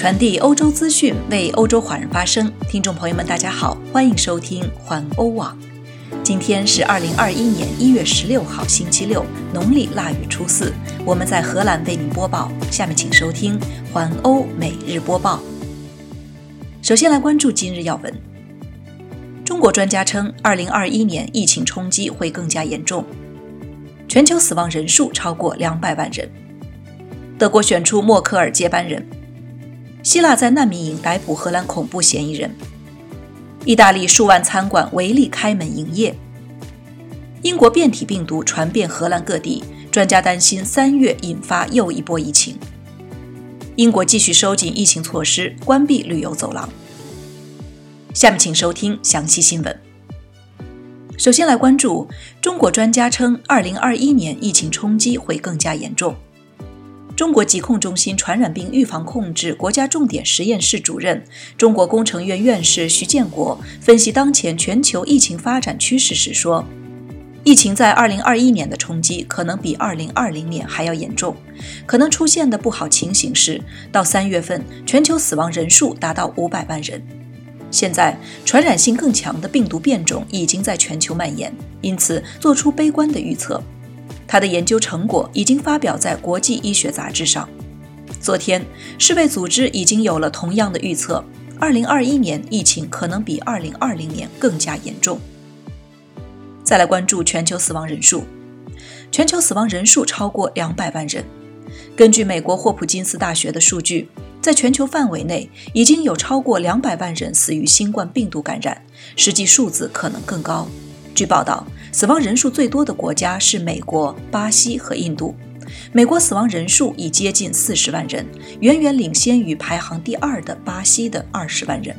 传递欧洲资讯，为欧洲华人发声。听众朋友们，大家好，欢迎收听环欧网。今天是二零二一年一月十六号，星期六，农历腊月初四。我们在荷兰为您播报。下面请收听环欧每日播报。首先来关注今日要闻。中国专家称，二零二一年疫情冲击会更加严重，全球死亡人数超过两百万人。德国选出默克尔接班人。希腊在难民营逮捕荷兰恐怖嫌疑人。意大利数万餐馆违例开门营业。英国变体病毒传遍荷兰各地，专家担心三月引发又一波疫情。英国继续收紧疫情措施，关闭旅游走廊。下面请收听详细新闻。首先来关注，中国专家称，二零二一年疫情冲击会更加严重。中国疾控中心传染病预防控制国家重点实验室主任、中国工程院院士徐建国分析当前全球疫情发展趋势时说：“疫情在2021年的冲击可能比2020年还要严重，可能出现的不好情形是，到三月份全球死亡人数达到500万人。现在传染性更强的病毒变种已经在全球蔓延，因此做出悲观的预测。”他的研究成果已经发表在国际医学杂志上。昨天，世卫组织已经有了同样的预测：2021年疫情可能比2020年更加严重。再来关注全球死亡人数，全球死亡人数超过两百万人。根据美国霍普金斯大学的数据，在全球范围内已经有超过两百万人死于新冠病毒感染，实际数字可能更高。据报道。死亡人数最多的国家是美国、巴西和印度。美国死亡人数已接近四十万人，远远领先于排行第二的巴西的二十万人。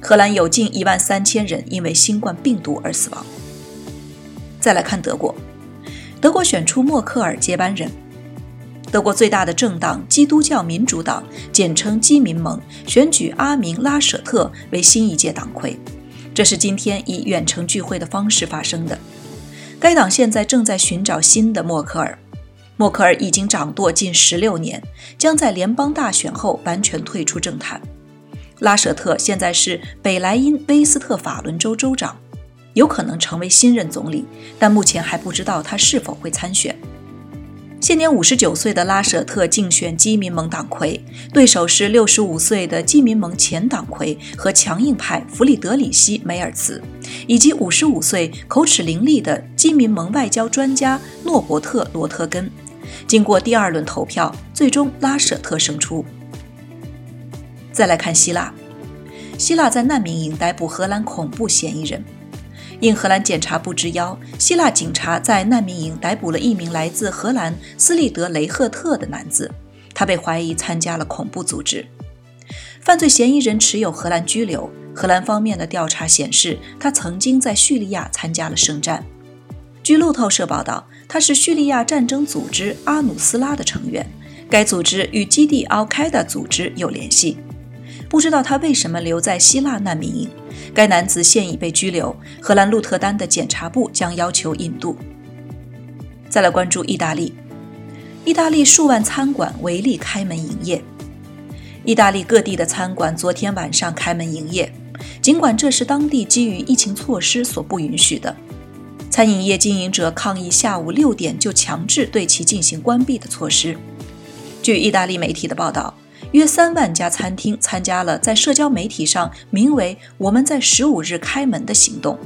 荷兰有近一万三千人因为新冠病毒而死亡。再来看德国，德国选出默克尔接班人。德国最大的政党基督教民主党，简称基民盟，选举阿明·拉舍特为新一届党魁。这是今天以远程聚会的方式发生的。该党现在正在寻找新的默克尔。默克尔已经掌舵近十六年，将在联邦大选后完全退出政坛。拉舍特现在是北莱茵威斯特法伦州州长，有可能成为新任总理，但目前还不知道他是否会参选。现年五十九岁的拉舍特竞选基民盟党魁，对手是六十五岁的基民盟前党魁和强硬派弗里德里希·梅尔茨，以及五十五岁口齿伶俐的基民盟外交专家诺伯特·罗特根。经过第二轮投票，最终拉舍特胜出。再来看希腊，希腊在难民营逮捕荷兰恐怖嫌疑人。应荷兰检察部之邀，希腊警察在难民营逮捕了一名来自荷兰斯利德雷赫特的男子，他被怀疑参加了恐怖组织。犯罪嫌疑人持有荷兰居留，荷兰方面的调查显示，他曾经在叙利亚参加了圣战。据路透社报道，他是叙利亚战争组织阿努斯拉的成员，该组织与基地 Al Qaeda 组织有联系。不知道他为什么留在希腊难民营。该男子现已被拘留。荷兰鹿特丹的检察部将要求引渡。再来关注意大利，意大利数万餐馆违例开门营业。意大利各地的餐馆昨天晚上开门营业，尽管这是当地基于疫情措施所不允许的。餐饮业经营者抗议下午六点就强制对其进行关闭的措施。据意大利媒体的报道。约三万家餐厅参加了在社交媒体上名为“我们在十五日开门”的行动。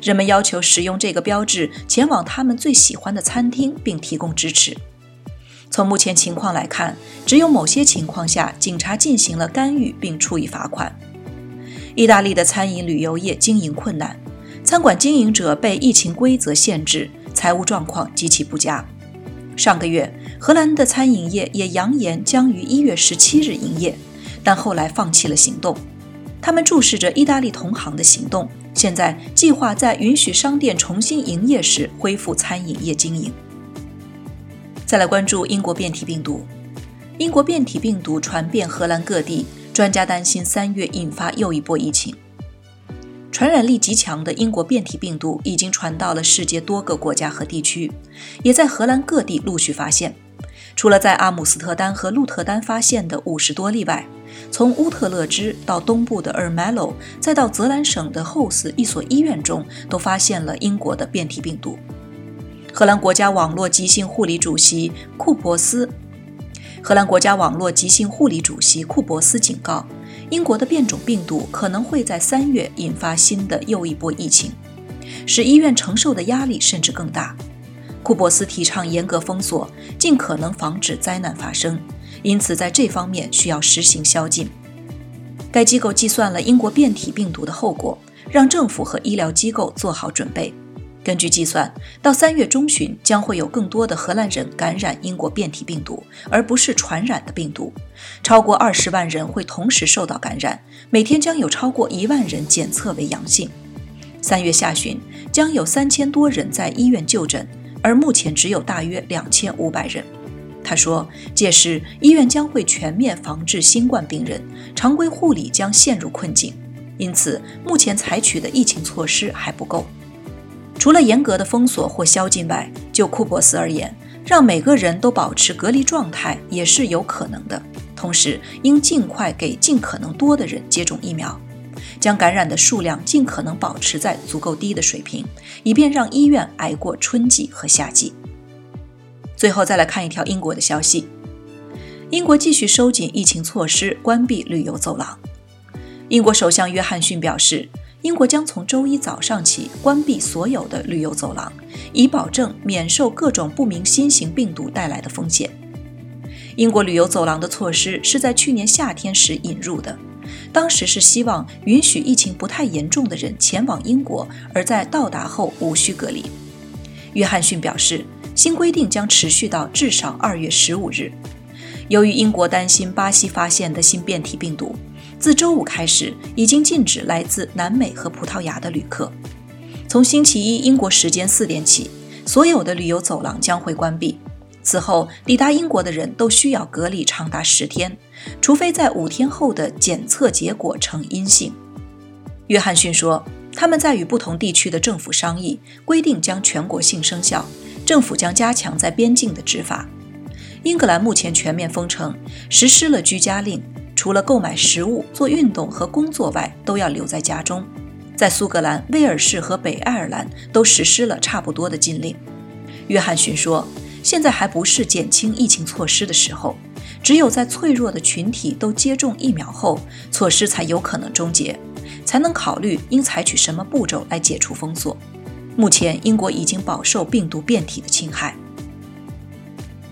人们要求使用这个标志前往他们最喜欢的餐厅，并提供支持。从目前情况来看，只有某些情况下，警察进行了干预并处以罚款。意大利的餐饮旅游业经营困难，餐馆经营者被疫情规则限制，财务状况极其不佳。上个月，荷兰的餐饮业也扬言将于一月十七日营业，但后来放弃了行动。他们注视着意大利同行的行动，现在计划在允许商店重新营业时恢复餐饮业经营。再来关注英国变体病毒，英国变体病毒传遍荷兰各地，专家担心三月引发又一波疫情。传染力极强的英国变体病毒已经传到了世界多个国家和地区，也在荷兰各地陆续发现。除了在阿姆斯特丹和鹿特丹发现的五十多例外，从乌特勒支到东部的尔麦罗，再到泽兰省的 h o s 一所医院中，都发现了英国的变体病毒。荷兰国家网络急性护理主席库珀斯，荷兰国家网络急性护理主席库珀斯警告，英国的变种病毒可能会在三月引发新的又一波疫情，使医院承受的压力甚至更大。库珀斯提倡严格封锁，尽可能防止灾难发生。因此，在这方面需要实行宵禁。该机构计算了英国变体病毒的后果，让政府和医疗机构做好准备。根据计算，到三月中旬将会有更多的荷兰人感染英国变体病毒，而不是传染的病毒。超过二十万人会同时受到感染，每天将有超过一万人检测为阳性。三月下旬将有三千多人在医院就诊，而目前只有大约两千五百人。他说，届时医院将会全面防治新冠病人，常规护理将陷入困境。因此，目前采取的疫情措施还不够。除了严格的封锁或宵禁外，就库珀斯而言，让每个人都保持隔离状态也是有可能的。同时，应尽快给尽可能多的人接种疫苗，将感染的数量尽可能保持在足够低的水平，以便让医院挨过春季和夏季。最后再来看一条英国的消息：英国继续收紧疫情措施，关闭旅游走廊。英国首相约翰逊表示，英国将从周一早上起关闭所有的旅游走廊，以保证免受各种不明新型病毒带来的风险。英国旅游走廊的措施是在去年夏天时引入的，当时是希望允许疫情不太严重的人前往英国，而在到达后无需隔离。约翰逊表示。新规定将持续到至少二月十五日。由于英国担心巴西发现的新变体病毒，自周五开始已经禁止来自南美和葡萄牙的旅客。从星期一英国时间四点起，所有的旅游走廊将会关闭。此后，抵达英国的人都需要隔离长达十天，除非在五天后的检测结果呈阴性。约翰逊说，他们在与不同地区的政府商议，规定将全国性生效。政府将加强在边境的执法。英格兰目前全面封城，实施了居家令，除了购买食物、做运动和工作外，都要留在家中。在苏格兰、威尔士和北爱尔兰都实施了差不多的禁令。约翰逊说：“现在还不是减轻疫情措施的时候，只有在脆弱的群体都接种疫苗后，措施才有可能终结，才能考虑应采取什么步骤来解除封锁。”目前，英国已经饱受病毒变体的侵害。